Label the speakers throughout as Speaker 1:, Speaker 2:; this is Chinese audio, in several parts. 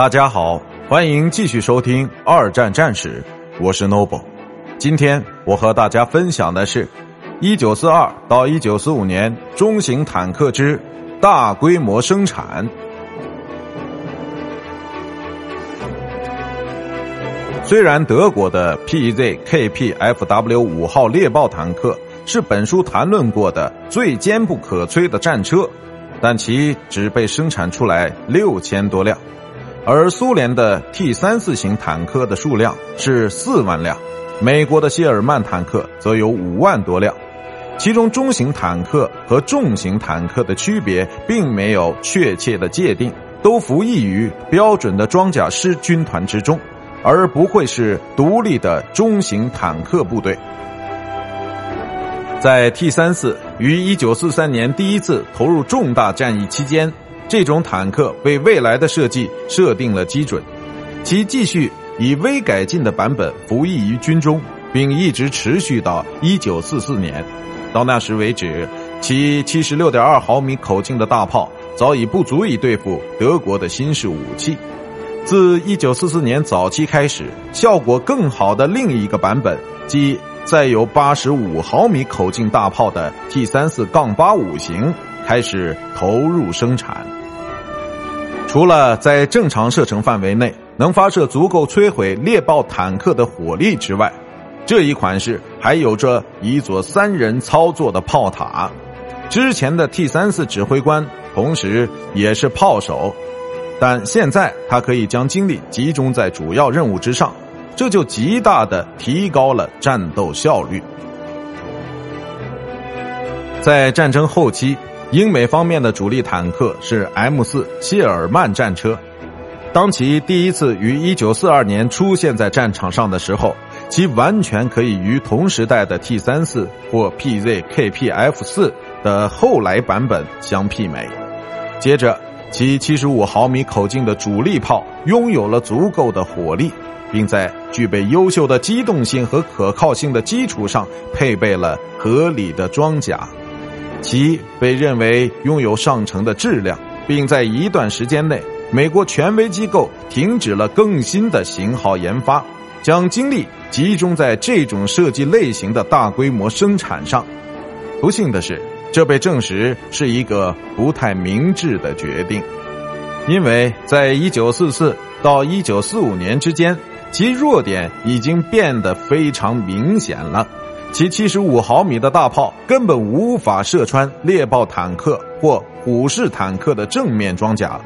Speaker 1: 大家好，欢迎继续收听《二战战史》，我是 Noble。今天我和大家分享的是1942到1945年中型坦克之大规模生产。虽然德国的 PZKPFW 五号猎豹坦克是本书谈论过的最坚不可摧的战车，但其只被生产出来六千多辆。而苏联的 T 三四型坦克的数量是四万辆，美国的谢尔曼坦克则有五万多辆。其中中型坦克和重型坦克的区别并没有确切的界定，都服役于标准的装甲师军团之中，而不会是独立的中型坦克部队。在 T 三四于一九四三年第一次投入重大战役期间。这种坦克为未来的设计设定了基准，其继续以微改进的版本服役于军中，并一直持续到一九四四年。到那时为止，其七十六点二毫米口径的大炮早已不足以对付德国的新式武器。自一九四四年早期开始，效果更好的另一个版本，即载有八十五毫米口径大炮的 T 三四杠八五型，开始投入生产。除了在正常射程范围内能发射足够摧毁猎豹坦克的火力之外，这一款式还有着一座三人操作的炮塔。之前的 T 三四指挥官同时也是炮手，但现在他可以将精力集中在主要任务之上，这就极大的提高了战斗效率。在战争后期。英美方面的主力坦克是 M 四谢尔曼战车，当其第一次于1942年出现在战场上的时候，其完全可以与同时代的 T 三四或 PZKPF 四的后来版本相媲美。接着，其75毫米口径的主力炮拥有了足够的火力，并在具备优秀的机动性和可靠性的基础上，配备了合理的装甲。其被认为拥有上乘的质量，并在一段时间内，美国权威机构停止了更新的型号研发，将精力集中在这种设计类型的大规模生产上。不幸的是，这被证实是一个不太明智的决定，因为在1944到1945年之间，其弱点已经变得非常明显了。其七十五毫米的大炮根本无法射穿猎豹坦克或虎式坦克的正面装甲，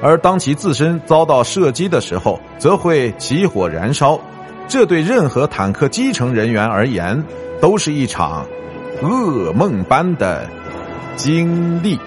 Speaker 1: 而当其自身遭到射击的时候，则会起火燃烧。这对任何坦克基层人员而言，都是一场噩梦般的经历。